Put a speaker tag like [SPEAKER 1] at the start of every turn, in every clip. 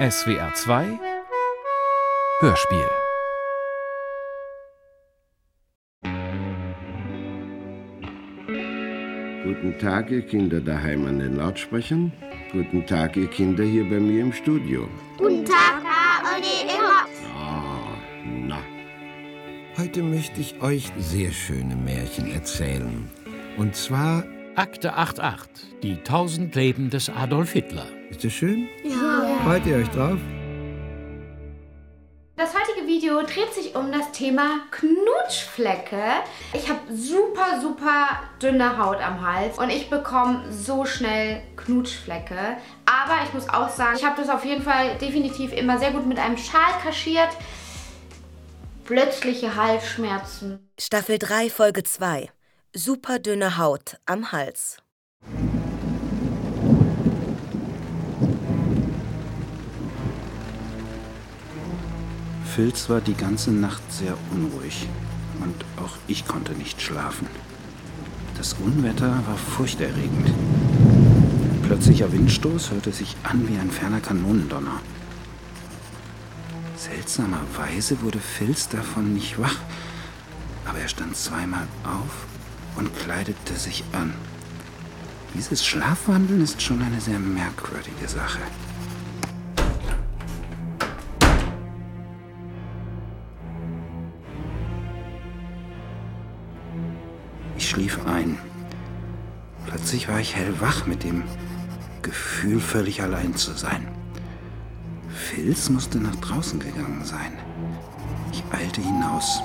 [SPEAKER 1] SWR 2 Hörspiel
[SPEAKER 2] Guten Tag, ihr Kinder daheim an den Lautsprechern. Guten Tag, ihr Kinder hier bei mir im Studio.
[SPEAKER 3] Guten Tag, Herr Olli immer.
[SPEAKER 2] Ah, na. Heute möchte ich euch sehr schöne Märchen erzählen. Und zwar.
[SPEAKER 4] Akte 88, die tausend Leben des Adolf Hitler.
[SPEAKER 2] Ist das schön?
[SPEAKER 3] Ja.
[SPEAKER 2] Freut ihr euch drauf?
[SPEAKER 5] Das heutige Video dreht sich um das Thema Knutschflecke. Ich habe super, super dünne Haut am Hals und ich bekomme so schnell Knutschflecke. Aber ich muss auch sagen, ich habe das auf jeden Fall definitiv immer sehr gut mit einem Schal kaschiert. Plötzliche Halsschmerzen.
[SPEAKER 6] Staffel 3, Folge 2. Super dünne Haut am Hals.
[SPEAKER 7] Filz war die ganze Nacht sehr unruhig und auch ich konnte nicht schlafen. Das Unwetter war furchterregend. Ein plötzlicher Windstoß hörte sich an wie ein ferner Kanonendonner. Seltsamerweise wurde Filz davon nicht wach, aber er stand zweimal auf und kleidete sich an. Dieses Schlafwandeln ist schon eine sehr merkwürdige Sache. Schlief ein. Plötzlich war ich hellwach mit dem Gefühl, völlig allein zu sein. Filz musste nach draußen gegangen sein. Ich eilte hinaus.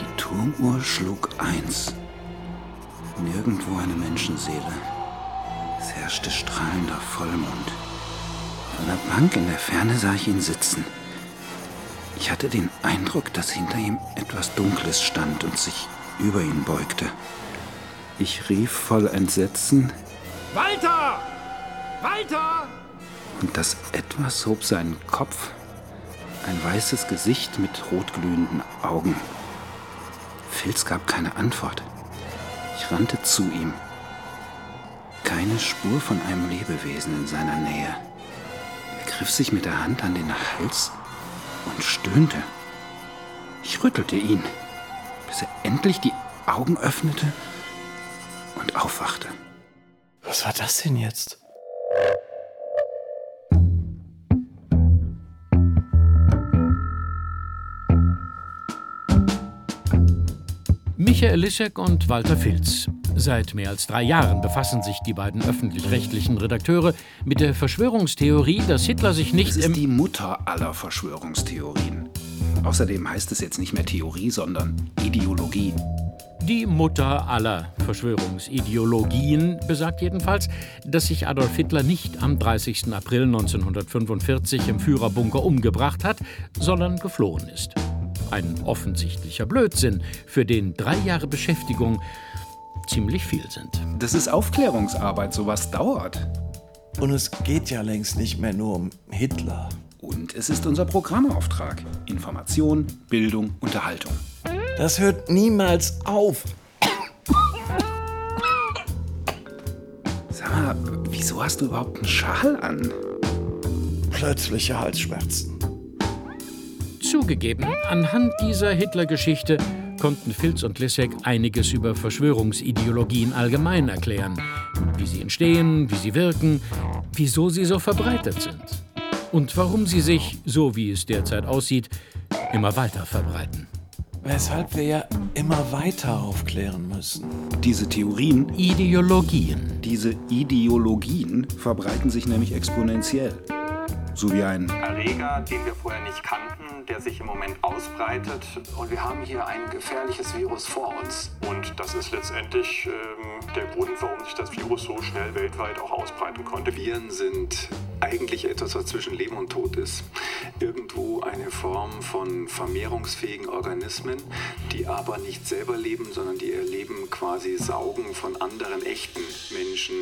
[SPEAKER 7] Die Turmuhr schlug eins. Nirgendwo eine Menschenseele. Es herrschte strahlender Vollmond. Von der Bank in der Ferne sah ich ihn sitzen. Ich hatte den Eindruck, dass hinter ihm etwas Dunkles stand und sich über ihn beugte. Ich rief voll Entsetzen
[SPEAKER 8] Walter! Walter!
[SPEAKER 7] und das Etwas hob seinen Kopf. Ein weißes Gesicht mit rotglühenden Augen. Filz gab keine Antwort. Ich rannte zu ihm. Keine Spur von einem Lebewesen in seiner Nähe. Er griff sich mit der Hand an den Hals und stöhnte. Ich rüttelte ihn, bis er endlich die Augen öffnete und aufwachte.
[SPEAKER 8] Was war das denn jetzt?
[SPEAKER 4] Michael Lissek und Walter Filz. Seit mehr als drei Jahren befassen sich die beiden öffentlich-rechtlichen Redakteure mit der Verschwörungstheorie, dass Hitler sich nicht
[SPEAKER 7] ist
[SPEAKER 4] im
[SPEAKER 7] die Mutter aller Verschwörungstheorien. Außerdem heißt es jetzt nicht mehr Theorie, sondern Ideologie.
[SPEAKER 4] Die Mutter aller Verschwörungsideologien besagt jedenfalls, dass sich Adolf Hitler nicht am 30. April 1945 im Führerbunker umgebracht hat, sondern geflohen ist. Ein offensichtlicher Blödsinn, für den drei Jahre Beschäftigung ziemlich viel sind.
[SPEAKER 7] Das ist Aufklärungsarbeit, sowas dauert.
[SPEAKER 8] Und es geht ja längst nicht mehr nur um Hitler.
[SPEAKER 7] Und es ist unser Programmauftrag. Information, Bildung, Unterhaltung.
[SPEAKER 8] Das hört niemals auf.
[SPEAKER 7] Sag mal, wieso hast du überhaupt einen Schal an?
[SPEAKER 8] Plötzliche Halsschmerzen.
[SPEAKER 4] Zugegeben, anhand dieser Hitler-Geschichte konnten Filz und Lissek einiges über Verschwörungsideologien allgemein erklären. Wie sie entstehen, wie sie wirken, wieso sie so verbreitet sind. Und warum sie sich, so wie es derzeit aussieht, immer weiter verbreiten.
[SPEAKER 8] Weshalb wir ja immer weiter aufklären müssen.
[SPEAKER 7] Diese Theorien,
[SPEAKER 4] Ideologien.
[SPEAKER 7] diese Ideologien verbreiten sich nämlich exponentiell. So wie ein
[SPEAKER 9] Erreger, den wir vorher nicht kannten, der sich im Moment ausbreitet. Und wir haben hier ein gefährliches Virus vor uns. Und das ist letztendlich ähm, der Grund, warum sich das Virus so schnell weltweit auch ausbreiten konnte. Viren sind eigentlich etwas, was zwischen Leben und Tod ist. Irgendwo eine Form von vermehrungsfähigen Organismen, die aber nicht selber leben, sondern die ihr Leben quasi saugen von anderen echten Menschen,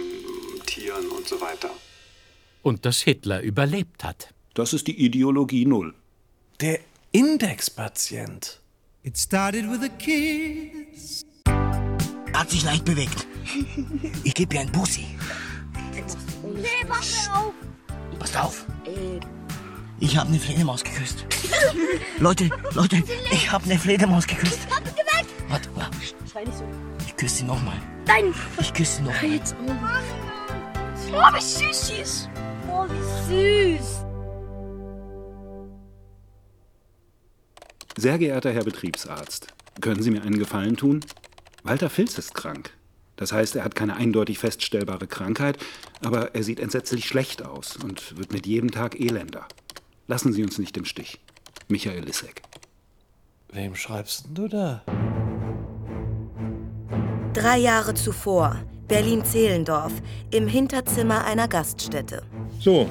[SPEAKER 9] Tieren und so weiter.
[SPEAKER 4] Und dass Hitler überlebt hat.
[SPEAKER 7] Das ist die Ideologie Null.
[SPEAKER 8] Der Indexpatient.
[SPEAKER 10] It started with a kiss.
[SPEAKER 11] Hat sich leicht bewegt. Ich gebe ihr ein Bussi.
[SPEAKER 3] Nee, mir auf.
[SPEAKER 11] Pass Passt auf. Ich habe eine Fledermaus geküsst. Leute, Leute, ich habe eine Fledermaus geküsst. Warte, warte.
[SPEAKER 12] Schrei nicht so.
[SPEAKER 11] Ich küsse sie nochmal.
[SPEAKER 12] Nein!
[SPEAKER 11] Ich küsse sie nochmal.
[SPEAKER 12] Jetzt Oh, wie süß sie ist. Oh, wie süß.
[SPEAKER 7] Sehr geehrter Herr Betriebsarzt, können Sie mir einen Gefallen tun? Walter Filz ist krank. Das heißt, er hat keine eindeutig feststellbare Krankheit, aber er sieht entsetzlich schlecht aus und wird mit jedem Tag elender. Lassen Sie uns nicht im Stich. Michael Lissek.
[SPEAKER 8] Wem schreibst denn du da?
[SPEAKER 13] Drei Jahre zuvor, Berlin-Zehlendorf, im Hinterzimmer einer Gaststätte.
[SPEAKER 14] So,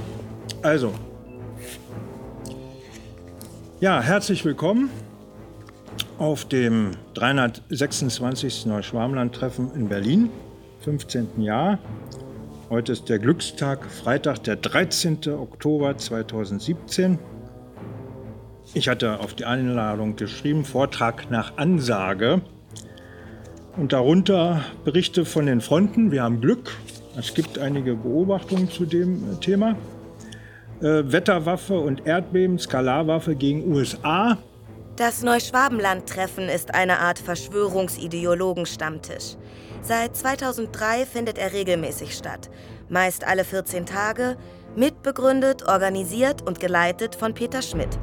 [SPEAKER 14] also. Ja, herzlich willkommen auf dem 326. Neuschwarmland-Treffen in Berlin, 15. Jahr. Heute ist der Glückstag, Freitag, der 13. Oktober 2017. Ich hatte auf die Einladung geschrieben, Vortrag nach Ansage. Und darunter Berichte von den Fronten. Wir haben Glück. Es gibt einige Beobachtungen zu dem Thema. Äh, Wetterwaffe und Erdbeben, Skalarwaffe gegen USA.
[SPEAKER 13] Das Neuschwabenland-Treffen ist eine Art Verschwörungsideologen-Stammtisch. Seit 2003 findet er regelmäßig statt, meist alle 14 Tage, mitbegründet, organisiert und geleitet von Peter Schmidt.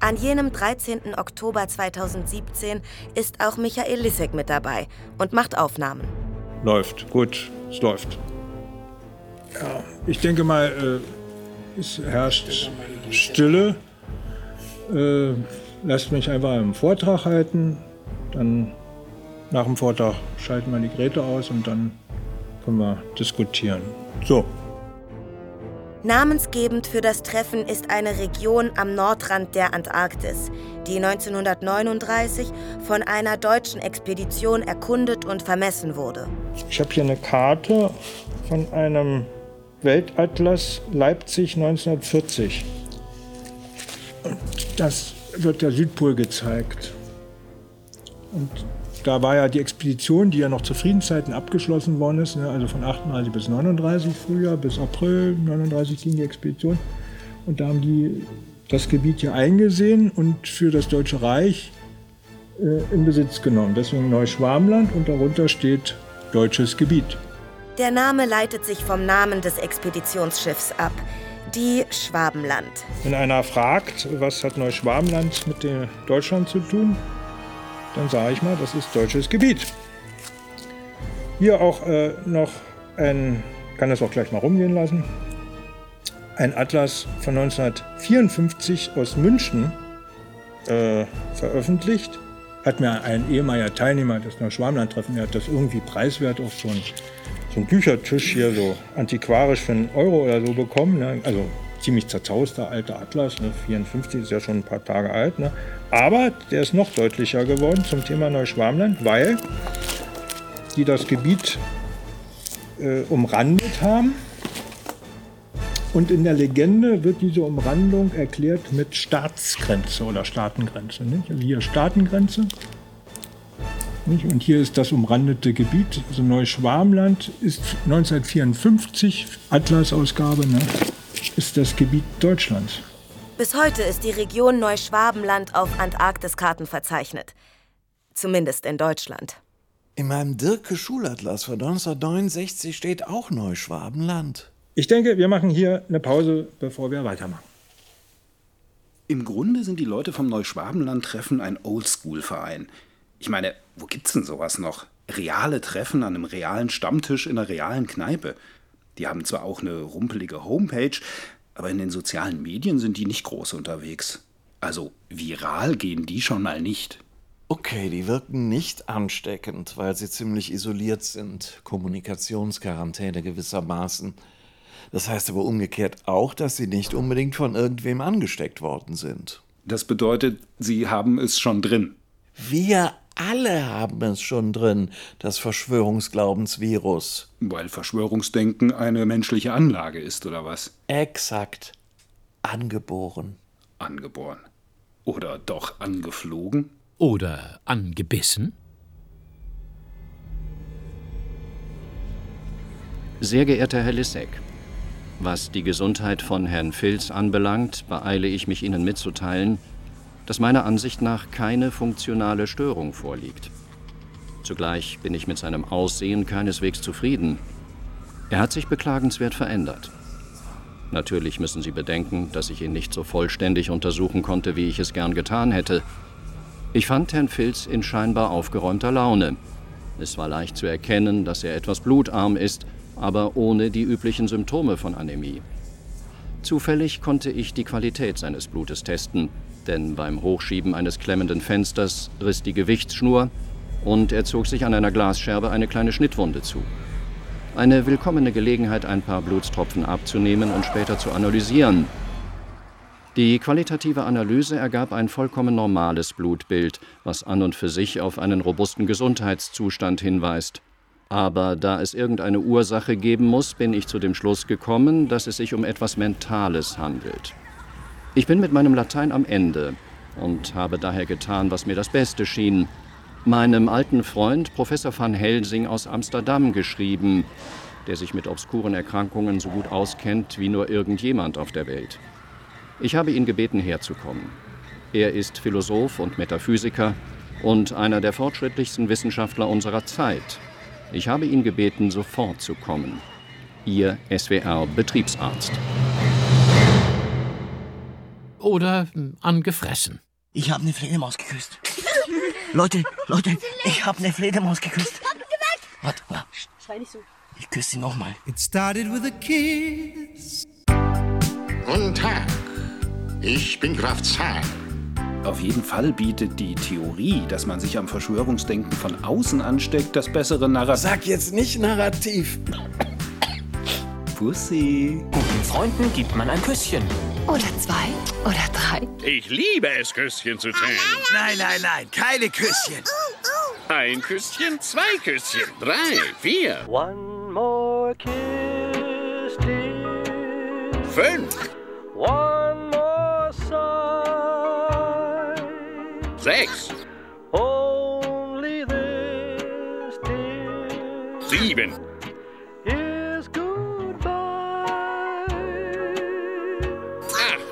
[SPEAKER 13] An jenem 13. Oktober 2017 ist auch Michael Lissek mit dabei und macht Aufnahmen.
[SPEAKER 14] Läuft, gut, es läuft. Ja, ich denke mal, äh, es herrscht Stille. Äh, lasst mich einfach einen Vortrag halten. Dann nach dem Vortrag schalten wir die Geräte aus und dann können wir diskutieren. So.
[SPEAKER 13] Namensgebend für das Treffen ist eine Region am Nordrand der Antarktis, die 1939 von einer deutschen Expedition erkundet und vermessen wurde.
[SPEAKER 14] Ich habe hier eine Karte von einem Weltatlas Leipzig 1940. Das wird der Südpol gezeigt. Und da war ja die Expedition, die ja noch zu Friedenszeiten abgeschlossen worden ist, ne, also von 38 bis 39 Frühjahr bis April 39 ging die Expedition. Und da haben die das Gebiet hier eingesehen und für das Deutsche Reich äh, in Besitz genommen. Deswegen Neuschwarmland und darunter steht deutsches Gebiet.
[SPEAKER 13] Der Name leitet sich vom Namen des Expeditionsschiffs ab, die Schwabenland.
[SPEAKER 14] Wenn einer fragt, was hat Neuschwabenland mit Deutschland zu tun, dann sage ich mal, das ist deutsches Gebiet. Hier auch äh, noch ein, kann das auch gleich mal rumgehen lassen, ein Atlas von 1954 aus München äh, veröffentlicht. Hat mir ein ehemaliger Teilnehmer des Neuschwabenland-Treffen, der hat das irgendwie preiswert auf so einen, so einen Büchertisch hier so antiquarisch für einen Euro oder so bekommen. Ne? Also ziemlich zerzauster alter Atlas, ne? 54 ist ja schon ein paar Tage alt. Ne? Aber der ist noch deutlicher geworden zum Thema Neuschwarmland, weil die das Gebiet äh, umrandet haben. Und in der Legende wird diese Umrandung erklärt mit Staatsgrenze oder Staatengrenze. Nicht? Also hier Staatengrenze. Nicht? Und hier ist das umrandete Gebiet. Also Neuschwarmland ist 1954, Atlas-Ausgabe, ne? ist das Gebiet Deutschlands.
[SPEAKER 13] Bis heute ist die Region Neuschwabenland auf Antarktiskarten verzeichnet. Zumindest in Deutschland.
[SPEAKER 8] In meinem Dirke-Schulatlas von 1969 steht auch Neuschwabenland.
[SPEAKER 14] Ich denke, wir machen hier eine Pause, bevor wir weitermachen.
[SPEAKER 7] Im Grunde sind die Leute vom Neuschwabenland-Treffen ein Oldschool-Verein. Ich meine, wo gibt's denn sowas noch? Reale Treffen an einem realen Stammtisch in einer realen Kneipe. Die haben zwar auch eine rumpelige Homepage, aber in den sozialen Medien sind die nicht groß unterwegs. Also viral gehen die schon mal nicht.
[SPEAKER 8] Okay, die wirken nicht ansteckend, weil sie ziemlich isoliert sind. Kommunikationsquarantäne gewissermaßen. Das heißt aber umgekehrt auch, dass sie nicht unbedingt von irgendwem angesteckt worden sind.
[SPEAKER 7] Das bedeutet, sie haben es schon drin.
[SPEAKER 8] Wir alle haben es schon drin, das Verschwörungsglaubensvirus.
[SPEAKER 7] Weil Verschwörungsdenken eine menschliche Anlage ist, oder was?
[SPEAKER 8] Exakt. Angeboren.
[SPEAKER 7] Angeboren. Oder doch angeflogen?
[SPEAKER 4] Oder angebissen?
[SPEAKER 15] Sehr geehrter Herr Lissek, Was die Gesundheit von Herrn Filz anbelangt, beeile ich mich Ihnen mitzuteilen, dass meiner Ansicht nach keine funktionale Störung vorliegt. Zugleich bin ich mit seinem Aussehen keineswegs zufrieden. Er hat sich beklagenswert verändert. Natürlich müssen Sie bedenken, dass ich ihn nicht so vollständig untersuchen konnte, wie ich es gern getan hätte. Ich fand Herrn Filz in scheinbar aufgeräumter Laune. Es war leicht zu erkennen, dass er etwas blutarm ist, aber ohne die üblichen Symptome von Anämie. Zufällig konnte ich die Qualität seines Blutes testen, denn beim Hochschieben eines klemmenden Fensters riss die Gewichtsschnur und er zog sich an einer Glasscherbe eine kleine Schnittwunde zu. Eine willkommene Gelegenheit, ein paar Blutstropfen abzunehmen und später zu analysieren. Die qualitative Analyse ergab ein vollkommen normales Blutbild, was an und für sich auf einen robusten Gesundheitszustand hinweist. Aber da es irgendeine Ursache geben muss, bin ich zu dem Schluss gekommen, dass es sich um etwas Mentales handelt. Ich bin mit meinem Latein am Ende und habe daher getan, was mir das Beste schien. Meinem alten Freund Professor van Helsing aus Amsterdam geschrieben, der sich mit obskuren Erkrankungen so gut auskennt wie nur irgendjemand auf der Welt. Ich habe ihn gebeten, herzukommen. Er ist Philosoph und Metaphysiker und einer der fortschrittlichsten Wissenschaftler unserer Zeit. Ich habe ihn gebeten, sofort zu kommen. Ihr SWR-Betriebsarzt.
[SPEAKER 4] Oder angefressen.
[SPEAKER 11] Ich habe eine Fledermaus geküsst. Leute, Leute, ich habe eine Fledermaus geküsst. Warte, warte.
[SPEAKER 16] Schrei nicht so.
[SPEAKER 11] Ich küsse sie nochmal.
[SPEAKER 17] It started with a kiss.
[SPEAKER 18] Guten Tag. Ich bin Graf Zahl.
[SPEAKER 7] Auf jeden Fall bietet die Theorie, dass man sich am Verschwörungsdenken von außen ansteckt, das bessere Narrativ.
[SPEAKER 8] Sag jetzt nicht Narrativ.
[SPEAKER 7] Pussy.
[SPEAKER 19] Guten Freunden gibt man ein Küsschen.
[SPEAKER 20] Oder zwei. Oder drei.
[SPEAKER 21] Ich liebe es, Küsschen zu teilen.
[SPEAKER 22] Nein, nein, nein, keine Küsschen.
[SPEAKER 21] Ein Küsschen, zwei Küsschen, drei, vier.
[SPEAKER 23] One more kiss, dear.
[SPEAKER 21] Fünf.
[SPEAKER 23] One
[SPEAKER 21] Sechs.
[SPEAKER 23] Only this.
[SPEAKER 21] Sieben.
[SPEAKER 23] Is goodbye.
[SPEAKER 21] Acht.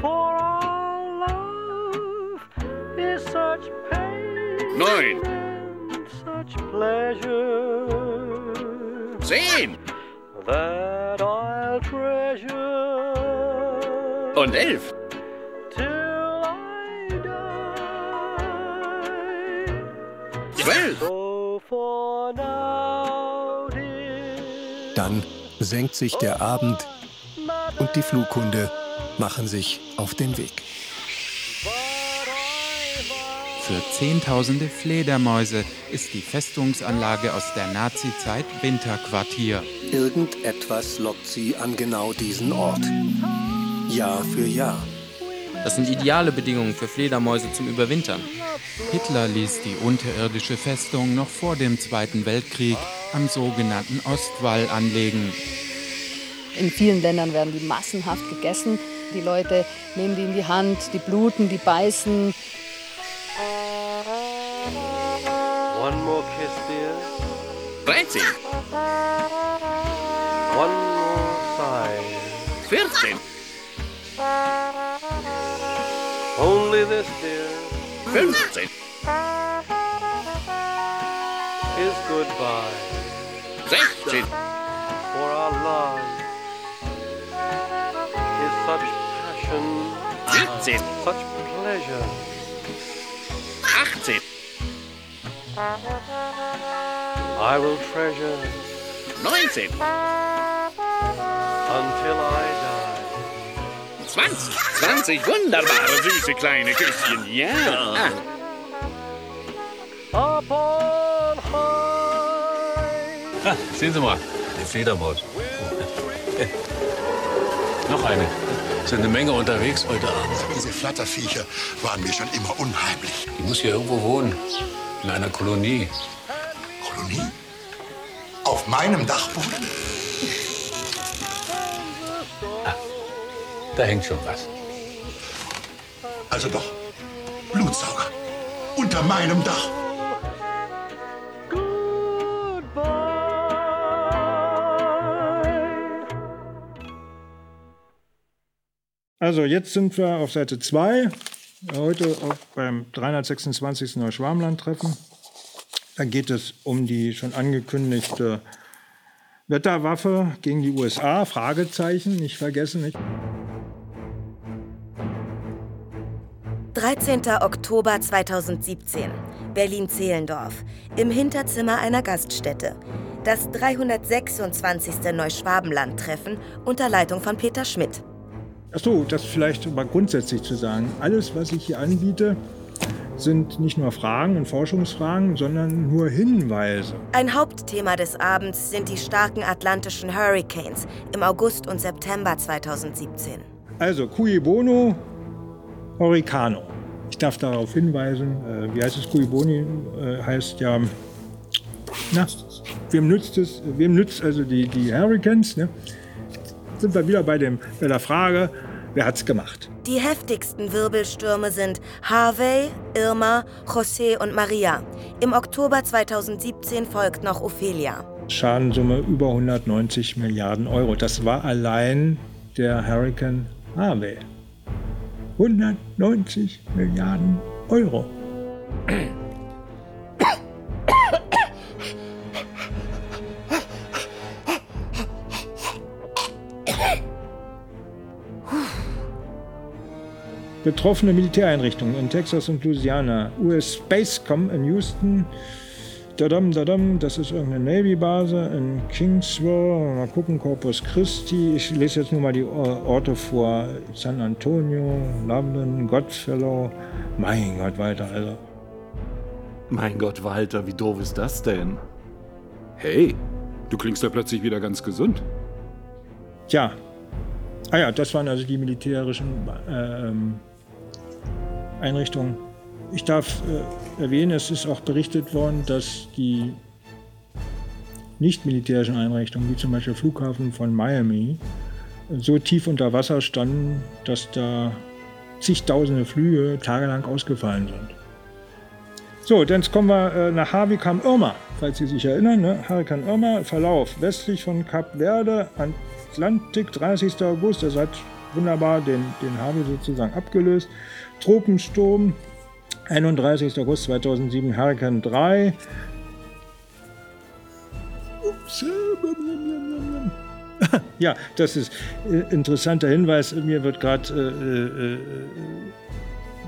[SPEAKER 23] For our love is such pain.
[SPEAKER 21] Neun.
[SPEAKER 23] Such pleasure.
[SPEAKER 21] Zehn.
[SPEAKER 23] That I'll treasure.
[SPEAKER 21] Und elf.
[SPEAKER 23] Dear.
[SPEAKER 24] Dann senkt sich der Abend und die Flughunde machen sich auf den Weg.
[SPEAKER 25] Für Zehntausende Fledermäuse ist die Festungsanlage aus der Nazizeit Winterquartier.
[SPEAKER 24] Irgendetwas lockt sie an genau diesen Ort. Jahr für Jahr.
[SPEAKER 26] Das sind ideale Bedingungen für Fledermäuse zum Überwintern.
[SPEAKER 25] Hitler ließ die unterirdische Festung noch vor dem Zweiten Weltkrieg am sogenannten Ostwall anlegen.
[SPEAKER 12] In vielen Ländern werden die massenhaft gegessen. Die Leute nehmen die in die Hand, die bluten, die beißen.
[SPEAKER 23] One more kiss, dear.
[SPEAKER 21] 13.
[SPEAKER 23] One more sigh.
[SPEAKER 21] 14.
[SPEAKER 23] This, dear.
[SPEAKER 21] 15.
[SPEAKER 23] Is goodbye.
[SPEAKER 21] 16.
[SPEAKER 23] For our love is such passion.
[SPEAKER 21] 17.
[SPEAKER 23] Such pleasure.
[SPEAKER 21] 18.
[SPEAKER 23] I will treasure
[SPEAKER 21] 19.
[SPEAKER 23] until I die.
[SPEAKER 21] 20. 20 wunderbare, süße kleine Küsschen. Ja.
[SPEAKER 27] Ah, sehen Sie mal, die Fledermaus. Noch eine. Sind eine Menge unterwegs heute Abend.
[SPEAKER 18] Diese Flatterviecher waren mir schon immer unheimlich.
[SPEAKER 27] Die muss hier irgendwo wohnen. In einer Kolonie.
[SPEAKER 18] Kolonie? Auf meinem Dachboden?
[SPEAKER 27] Da hängt schon was.
[SPEAKER 18] Also doch, Blutsauger. Unter meinem Dach.
[SPEAKER 14] Also jetzt sind wir auf Seite 2, heute auch beim 326. Neuschwarmland-Treffen. Da geht es um die schon angekündigte Wetterwaffe gegen die USA, Fragezeichen, nicht vergessen. Nicht?
[SPEAKER 13] 13. Oktober 2017, Berlin-Zehlendorf, im Hinterzimmer einer Gaststätte. Das 326. Neuschwabenland-Treffen unter Leitung von Peter Schmidt.
[SPEAKER 14] Achso, das vielleicht mal grundsätzlich zu sagen. Alles, was ich hier anbiete, sind nicht nur Fragen und Forschungsfragen, sondern nur Hinweise.
[SPEAKER 13] Ein Hauptthema des Abends sind die starken atlantischen Hurricanes im August und September 2017.
[SPEAKER 14] Also, cui bono, Hurricano. Ich darf darauf hinweisen, äh, wie heißt es, cui boni äh, heißt ja, na, wem nützt es, wem nützt also die, die Hurricanes, ne? Sind wir wieder bei, dem, bei der Frage, wer hat's gemacht?
[SPEAKER 13] Die heftigsten Wirbelstürme sind Harvey, Irma, José und Maria. Im Oktober 2017 folgt noch Ophelia.
[SPEAKER 14] Schadensumme über 190 Milliarden Euro. Das war allein der Hurricane Harvey. 190 Milliarden Euro. Betroffene Militäreinrichtungen in Texas und Louisiana. US Spacecom in Houston. Dadam, dadam, das ist irgendeine Navy-Base in Kingsville. Mal gucken, Corpus Christi. Ich lese jetzt nur mal die Orte vor. San Antonio, Loveland, Godfellow. Mein Gott, weiter, also.
[SPEAKER 8] Mein Gott, Walter, wie doof ist das denn?
[SPEAKER 7] Hey, du klingst ja plötzlich wieder ganz gesund.
[SPEAKER 14] Tja. Ah ja, das waren also die militärischen ähm, Einrichtungen. Ich darf äh, erwähnen, es ist auch berichtet worden, dass die nicht militärischen Einrichtungen, wie zum Beispiel der Flughafen von Miami, so tief unter Wasser standen, dass da zigtausende Flüge tagelang ausgefallen sind. So, dann kommen wir äh, nach Harvey kam Irma, falls Sie sich erinnern. Ne? Hurrikan Irma, Verlauf westlich von Kap Verde, Atlantik, 30. August. Das hat wunderbar den, den Harvey sozusagen abgelöst. Tropensturm, 31. August 2007, Hurrikan 3. Ups. Ja, das ist äh, interessanter Hinweis. Mir wird gerade äh, äh,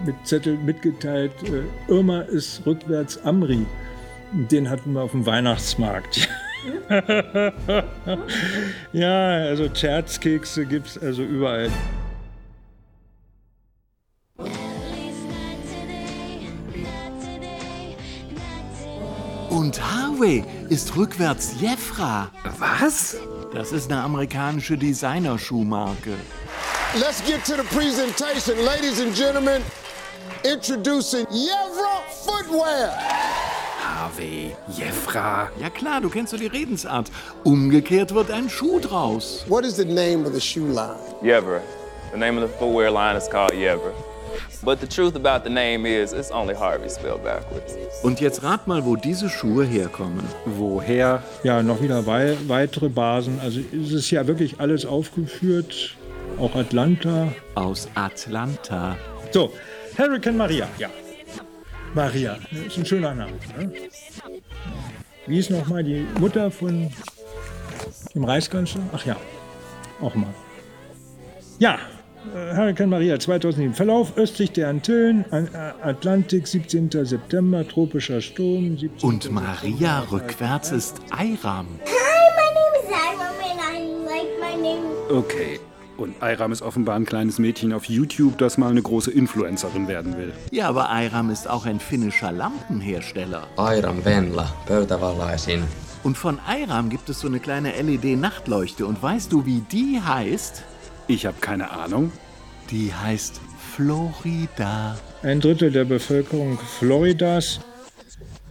[SPEAKER 14] mit Zettel mitgeteilt, äh, Irma ist rückwärts Amri. Den hatten wir auf dem Weihnachtsmarkt. ja, also Scherzkekse gibt es also überall.
[SPEAKER 8] Und Harvey ist rückwärts Jeffra.
[SPEAKER 7] Was?
[SPEAKER 8] Das ist eine amerikanische Designerschuhmarke.
[SPEAKER 28] Let's get to the presentation. Ladies and gentlemen, introducing Jevra Footwear.
[SPEAKER 7] Harvey, Jeffra.
[SPEAKER 8] Ja klar, du kennst so die Redensart. Umgekehrt wird ein Schuh draus.
[SPEAKER 28] What is the name of the shoe line?
[SPEAKER 29] Yevra. The name of the footwear line is called Yevra. But the truth about the name is, it's only Harvey spelled backwards.
[SPEAKER 8] Und jetzt rat mal, wo diese Schuhe herkommen.
[SPEAKER 14] Woher? Ja, noch wieder wei weitere Basen. Also es ist ja wirklich alles aufgeführt. Auch Atlanta.
[SPEAKER 8] Aus Atlanta.
[SPEAKER 14] So, Hurricane Maria, ja. Maria, ist ein schöner Name. Ne? Wie ist nochmal die Mutter von dem Reichskanzler? Ach ja, auch mal. Ja, äh, Hurricane Maria 2007. Verlauf östlich der Antillen, Atlantik, 17. September, tropischer Sturm. 17.
[SPEAKER 8] Und Maria rückwärts ist Ayram.
[SPEAKER 30] Hi, my name is Iram and I like my name.
[SPEAKER 7] Okay. Und Ayram ist offenbar ein kleines Mädchen auf YouTube, das mal eine große Influencerin werden will.
[SPEAKER 8] Ja, aber Ayram ist auch ein finnischer Lampenhersteller.
[SPEAKER 31] Ayram Venla, pöytävallaisin.
[SPEAKER 8] Und von Ayram gibt es so eine kleine LED-Nachtleuchte. Und weißt du, wie die heißt?
[SPEAKER 7] Ich habe keine Ahnung.
[SPEAKER 8] Die heißt Florida.
[SPEAKER 14] Ein Drittel der Bevölkerung Floridas,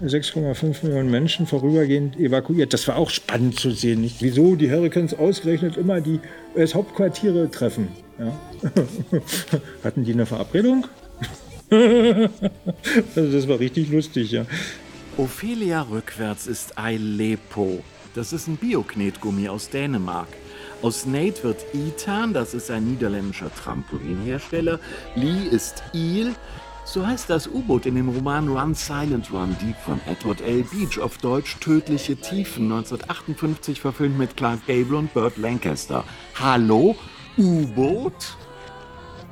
[SPEAKER 14] 6,5 Millionen Menschen vorübergehend evakuiert. Das war auch spannend zu sehen. Nicht? Wieso die Hurricanes ausgerechnet immer die US-Hauptquartiere treffen. Ja? Hatten die eine Verabredung? also das war richtig lustig, ja.
[SPEAKER 8] Ophelia rückwärts ist Eilepo. Das ist ein Bioknetgummi aus Dänemark. Aus Nate wird Itan, das ist ein niederländischer Trampolinhersteller. Lee ist Il, so heißt das U-Boot in dem Roman Run Silent Run Deep von Edward L. Beach, auf Deutsch Tödliche Tiefen, 1958 verfilmt mit Clark Gable und Burt Lancaster. Hallo? U-Boot?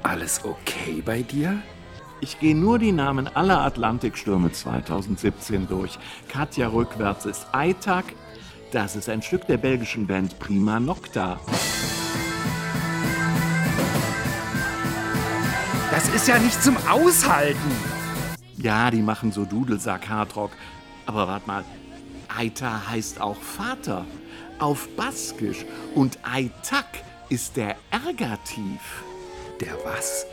[SPEAKER 7] Alles okay bei dir?
[SPEAKER 8] Ich gehe nur die Namen aller Atlantikstürme 2017 durch. Katja rückwärts ist Eitag. Das ist ein Stück der belgischen Band Prima Nocta.
[SPEAKER 7] Das ist ja nicht zum Aushalten.
[SPEAKER 8] Ja, die machen so Dudelsack Hardrock. Aber wart mal, Aita heißt auch Vater. Auf Baskisch. Und Aitak ist der Ergativ.
[SPEAKER 7] Der was?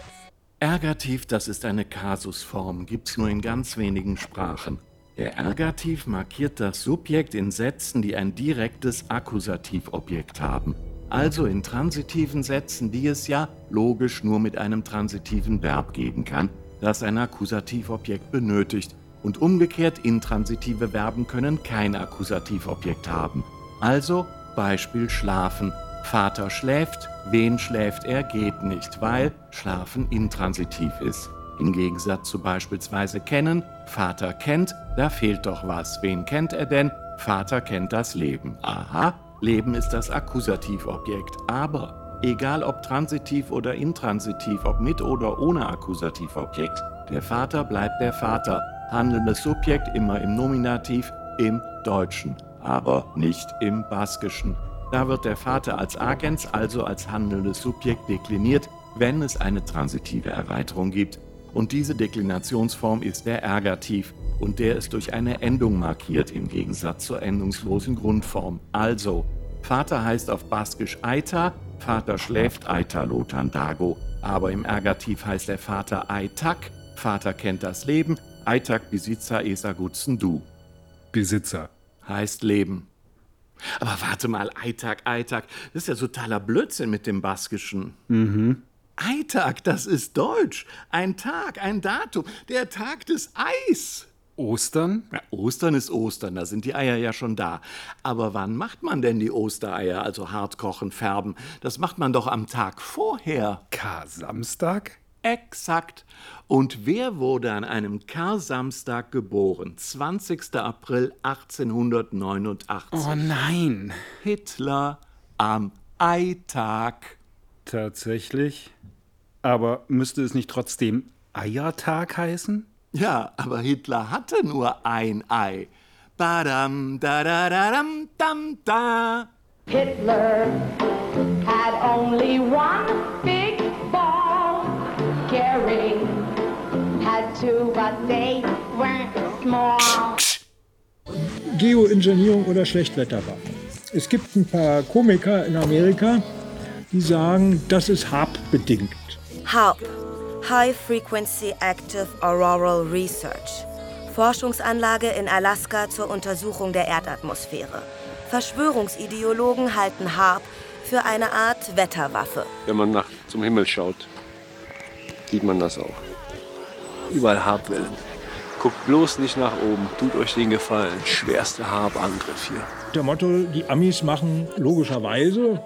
[SPEAKER 8] Ergativ, das ist eine Kasusform, gibt's nur in ganz wenigen Sprachen. Der Ergativ markiert das Subjekt in Sätzen, die ein direktes Akkusativobjekt haben. Also in transitiven Sätzen, die es ja logisch nur mit einem transitiven Verb geben kann, das ein Akkusativobjekt benötigt. Und umgekehrt intransitive Verben können kein Akkusativobjekt haben. Also Beispiel schlafen. Vater schläft, wen schläft er geht nicht, weil schlafen intransitiv ist. Im Gegensatz zu beispielsweise kennen, Vater kennt, da fehlt doch was. Wen kennt er denn? Vater kennt das Leben. Aha, Leben ist das Akkusativobjekt. Aber egal ob transitiv oder intransitiv, ob mit oder ohne Akkusativobjekt, der Vater bleibt der Vater. Handelndes Subjekt immer im Nominativ, im Deutschen, aber nicht im Baskischen. Da wird der Vater als Agens, also als handelndes Subjekt, dekliniert, wenn es eine transitive Erweiterung gibt. Und diese Deklinationsform ist der Ergativ und der ist durch eine Endung markiert im Gegensatz zur endungslosen Grundform. Also, Vater heißt auf Baskisch Aita, Vater schläft Aita Lotandago, aber im Ergativ heißt der Vater Aitak, Vater kennt das Leben, Aitak Besitzer Esa Gutzen Du.
[SPEAKER 7] Besitzer.
[SPEAKER 8] Heißt Leben. Aber warte mal, Aitak, Aitak, das ist ja totaler Blödsinn mit dem Baskischen.
[SPEAKER 7] Mhm.
[SPEAKER 8] Eitag, das ist Deutsch. Ein Tag, ein Datum, der Tag des Eis.
[SPEAKER 7] Ostern?
[SPEAKER 8] Ja, Ostern ist Ostern, da sind die Eier ja schon da. Aber wann macht man denn die Ostereier, also hart kochen, färben? Das macht man doch am Tag vorher.
[SPEAKER 7] Kar-Samstag?
[SPEAKER 8] Exakt. Und wer wurde an einem Kar-Samstag geboren? 20. April 1889.
[SPEAKER 7] Oh nein.
[SPEAKER 8] Hitler am Eitag.
[SPEAKER 7] Tatsächlich? Aber müsste es nicht trotzdem Eiertag heißen?
[SPEAKER 8] Ja, aber Hitler hatte nur ein Ei. Badam, da da da dam, dam, da.
[SPEAKER 30] Hitler had only one big ball. Gary had two, but they weren't small.
[SPEAKER 14] Geoengineering oder Schlechtwetterwarnung. Es gibt ein paar Komiker in Amerika, die sagen, das ist HARP-bedingt.
[SPEAKER 13] HARP, High Frequency Active Auroral Research. Forschungsanlage in Alaska zur Untersuchung der Erdatmosphäre. Verschwörungsideologen halten HARP für eine Art Wetterwaffe.
[SPEAKER 32] Wenn man nach zum Himmel schaut, sieht man das auch. Überall Harpwellen. Guckt bloß nicht nach oben, tut euch den Gefallen. Schwerster Harpangriff hier.
[SPEAKER 14] Der Motto, die Amis machen logischerweise,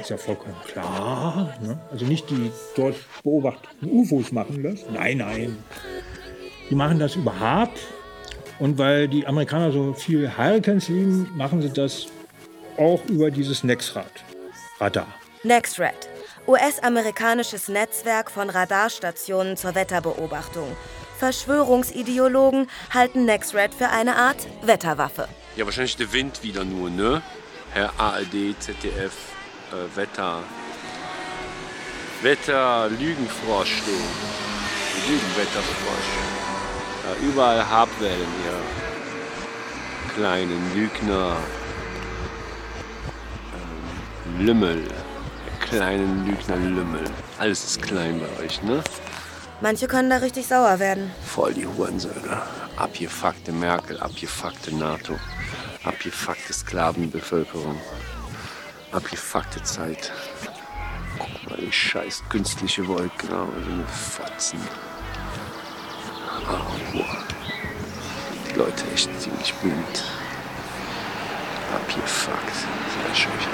[SPEAKER 14] ist ja vollkommen klar, ne? also nicht die dort beobachteten UFOs machen das, nein, nein. Die machen das über HARP und weil die Amerikaner so viel Hurricanes lieben, machen sie das auch über dieses Nexrad, Radar.
[SPEAKER 13] NextRad, US-amerikanisches Netzwerk von Radarstationen zur Wetterbeobachtung. Verschwörungsideologen halten NextRad für eine Art Wetterwaffe.
[SPEAKER 32] Ja, wahrscheinlich der Wind wieder nur, ne? Herr ARD, ZDF, äh, Wetter. Wetter, Lügenfrosch, du. Lügenwetterfrosch. Ja, überall Habwellen, ihr kleinen Lügner. Ähm, Lümmel. Ihr kleinen Lügner Lümmel. Alles ist klein bei euch, ne?
[SPEAKER 13] Manche können da richtig sauer werden.
[SPEAKER 32] Voll die Hurensöhne. Abgefuckte Merkel, abgefuckte NATO, abgefuckte Sklavenbevölkerung, abgefuckte Zeit. Guck mal, die scheiß künstliche Wolken, aber so eine Fotzen. Oh. Die Leute echt ziemlich blind. Abgefuckt.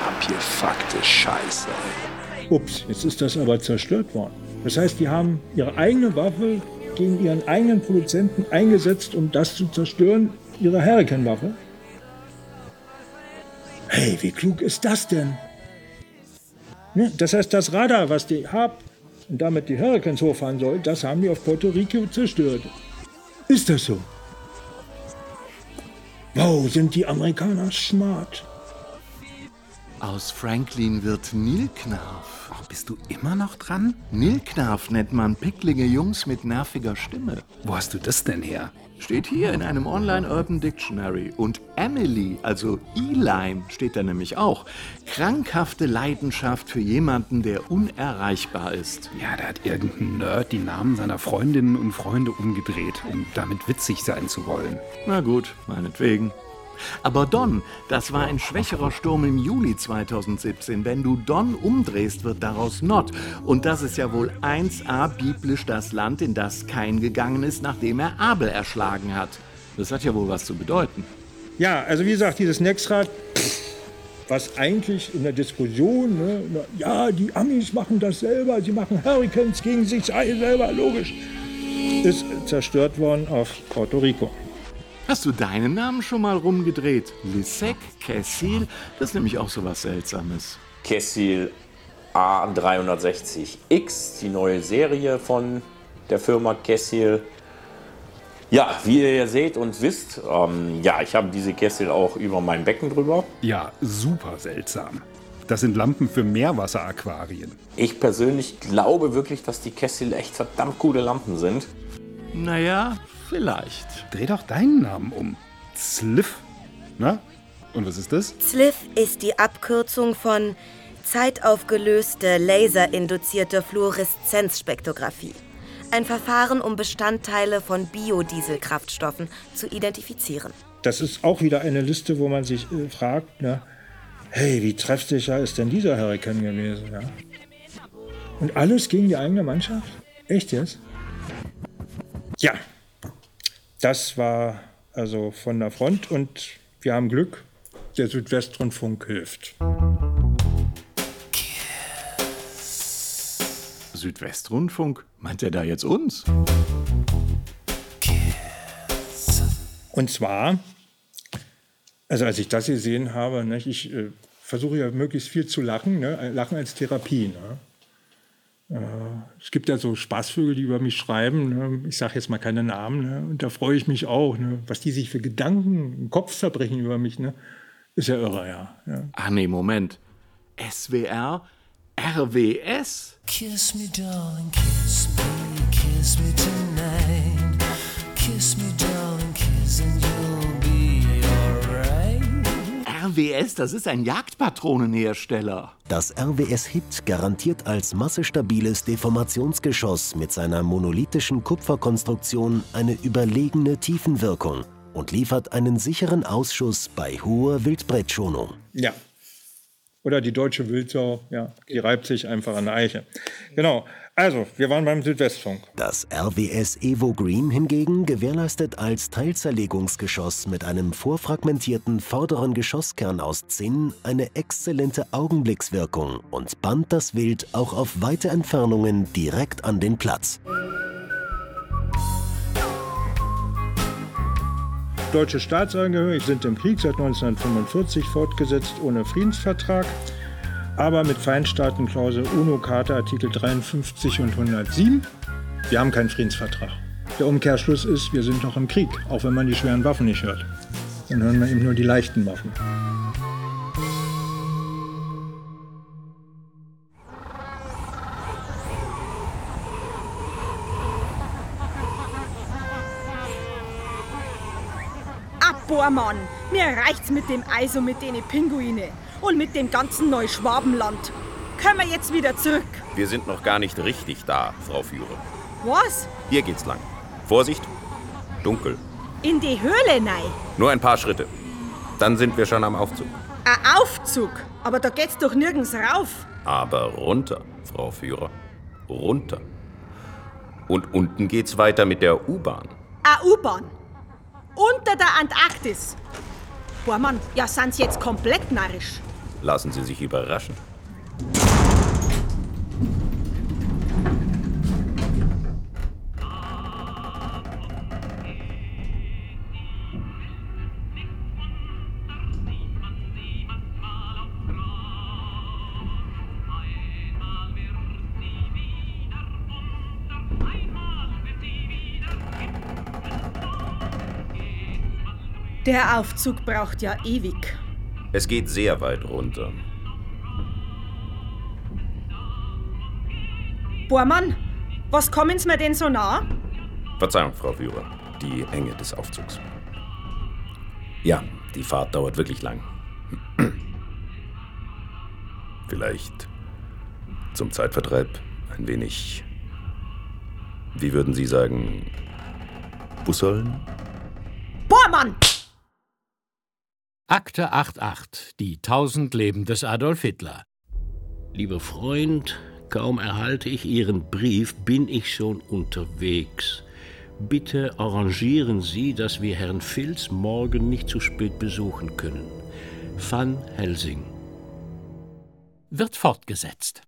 [SPEAKER 32] Abgefuckte Scheiße.
[SPEAKER 14] Ups, jetzt ist das aber zerstört worden. Das heißt, die haben ihre eigene Waffe gegen ihren eigenen Produzenten eingesetzt, um das zu zerstören, ihre Hurricane-Waffe. Hey, wie klug ist das denn? Ne? Das heißt, das Radar, was die haben und damit die Hurricanes hochfahren soll, das haben die auf Puerto Rico zerstört. Ist das so? Wow, sind die Amerikaner smart.
[SPEAKER 8] Aus Franklin wird Nilknarf.
[SPEAKER 7] Bist du immer noch dran?
[SPEAKER 8] Nilknarf nennt man picklige Jungs mit nerviger Stimme.
[SPEAKER 7] Wo hast du das denn her?
[SPEAKER 8] Steht hier in einem Online-Urban Dictionary. Und Emily, also Eline, steht da nämlich auch. Krankhafte Leidenschaft für jemanden, der unerreichbar ist.
[SPEAKER 7] Ja, da hat irgendein Nerd die Namen seiner Freundinnen und Freunde umgedreht, um damit witzig sein zu wollen.
[SPEAKER 8] Na gut, meinetwegen. Aber Don, das war ein schwächerer Sturm im Juli 2017. Wenn du Don umdrehst, wird daraus Not. Und das ist ja wohl 1a biblisch das Land, in das Kain gegangen ist, nachdem er Abel erschlagen hat. Das hat ja wohl was zu bedeuten.
[SPEAKER 14] Ja, also wie gesagt, dieses Nexrad, was eigentlich in der Diskussion, ne, ja, die Amis machen das selber, sie machen Hurricanes gegen sich selber, logisch, ist zerstört worden auf Puerto Rico.
[SPEAKER 8] Hast du deinen Namen schon mal rumgedreht? Lissek, Kessil, das ist nämlich auch so was Seltsames.
[SPEAKER 33] Kessil A360X, die neue Serie von der Firma Kessil. Ja, wie ihr ja seht und wisst, ähm, ja, ich habe diese Kessel auch über mein Becken drüber.
[SPEAKER 7] Ja, super seltsam. Das sind Lampen für Meerwasseraquarien.
[SPEAKER 33] Ich persönlich glaube wirklich, dass die Kessel echt verdammt coole Lampen sind.
[SPEAKER 8] Naja, vielleicht.
[SPEAKER 7] Dreh doch deinen Namen um. Sliff. Na? Und was ist das?
[SPEAKER 13] SLIF ist die Abkürzung von zeitaufgelöste laserinduzierte Fluoreszenzspektrographie. Ein Verfahren, um Bestandteile von Biodieselkraftstoffen zu identifizieren.
[SPEAKER 14] Das ist auch wieder eine Liste, wo man sich äh, fragt, ne, hey, wie treffsicher ist denn dieser Hurrikan gewesen? Ja? Und alles gegen die eigene Mannschaft? Echt jetzt? Ja, das war also von der Front und wir haben Glück, der Südwestrundfunk hilft.
[SPEAKER 8] Südwestrundfunk? Meint er da jetzt uns?
[SPEAKER 14] Und zwar, also als ich das gesehen habe, ne, ich äh, versuche ja möglichst viel zu lachen, ne, Lachen als Therapie. Ne. Äh, es gibt ja so Spaßvögel, die über mich schreiben, ne, ich sage jetzt mal keine Namen, ne, und da freue ich mich auch, ne, was die sich für Gedanken im Kopf zerbrechen über mich, ne, ist ja irre, ja. ja.
[SPEAKER 8] Ach nee, Moment. SWR? RWS?
[SPEAKER 10] Kiss me, darling, kiss me, kiss me tonight. Kiss me,
[SPEAKER 8] RWS, das ist ein Jagdpatronenhersteller.
[SPEAKER 34] Das RWS-Hit garantiert als massestabiles Deformationsgeschoss mit seiner monolithischen Kupferkonstruktion eine überlegene Tiefenwirkung und liefert einen sicheren Ausschuss bei hoher Wildbrettschonung.
[SPEAKER 14] Ja. Oder die deutsche Wildsau, ja, die reibt sich einfach an der Eiche. Genau. Also, wir waren beim Südwestfunk.
[SPEAKER 34] Das RWS Evo Green hingegen gewährleistet als Teilzerlegungsgeschoss mit einem vorfragmentierten vorderen Geschosskern aus Zinn eine exzellente Augenblickswirkung und band das Wild auch auf weite Entfernungen direkt an den Platz.
[SPEAKER 14] Deutsche Staatsangehörige sind im Krieg seit 1945 fortgesetzt ohne Friedensvertrag, aber mit Feindstaatenklausel UNO-Charta Artikel 53 und 107. Wir haben keinen Friedensvertrag. Der Umkehrschluss ist, wir sind noch im Krieg, auch wenn man die schweren Waffen nicht hört. Dann hören wir eben nur die leichten Waffen.
[SPEAKER 35] Boah, Mann, mir reicht's mit dem Eis und mit den Pinguine und mit dem ganzen Neuschwabenland. Können wir jetzt wieder zurück?
[SPEAKER 36] Wir sind noch gar nicht richtig da, Frau Führer.
[SPEAKER 35] Was?
[SPEAKER 36] Hier geht's lang. Vorsicht, dunkel.
[SPEAKER 35] In die Höhle nein.
[SPEAKER 36] Nur ein paar Schritte. Dann sind wir schon am Aufzug.
[SPEAKER 35] Ein Aufzug? Aber da geht's doch nirgends rauf.
[SPEAKER 36] Aber runter, Frau Führer. Runter. Und unten geht's weiter mit der U-Bahn.
[SPEAKER 35] Eine U-Bahn. Unter der Antarktis. Boah, Mann, ja, sind Sie jetzt komplett narrisch?
[SPEAKER 36] Lassen Sie sich überraschen.
[SPEAKER 35] Der Aufzug braucht ja ewig.
[SPEAKER 36] Es geht sehr weit runter.
[SPEAKER 35] Boah, Mann, was kommen Sie mir denn so nah?
[SPEAKER 36] Verzeihung, Frau Führer, die Enge des Aufzugs. Ja, die Fahrt dauert wirklich lang. Vielleicht zum Zeitvertreib ein wenig, wie würden Sie sagen, Bussoln?
[SPEAKER 35] Boah, Mann!
[SPEAKER 37] Akte 88, die tausend Leben des Adolf Hitler.
[SPEAKER 38] Lieber Freund, kaum erhalte ich Ihren Brief, bin ich schon unterwegs. Bitte arrangieren Sie, dass wir Herrn Filz morgen nicht zu spät besuchen können. Van Helsing.
[SPEAKER 37] Wird fortgesetzt.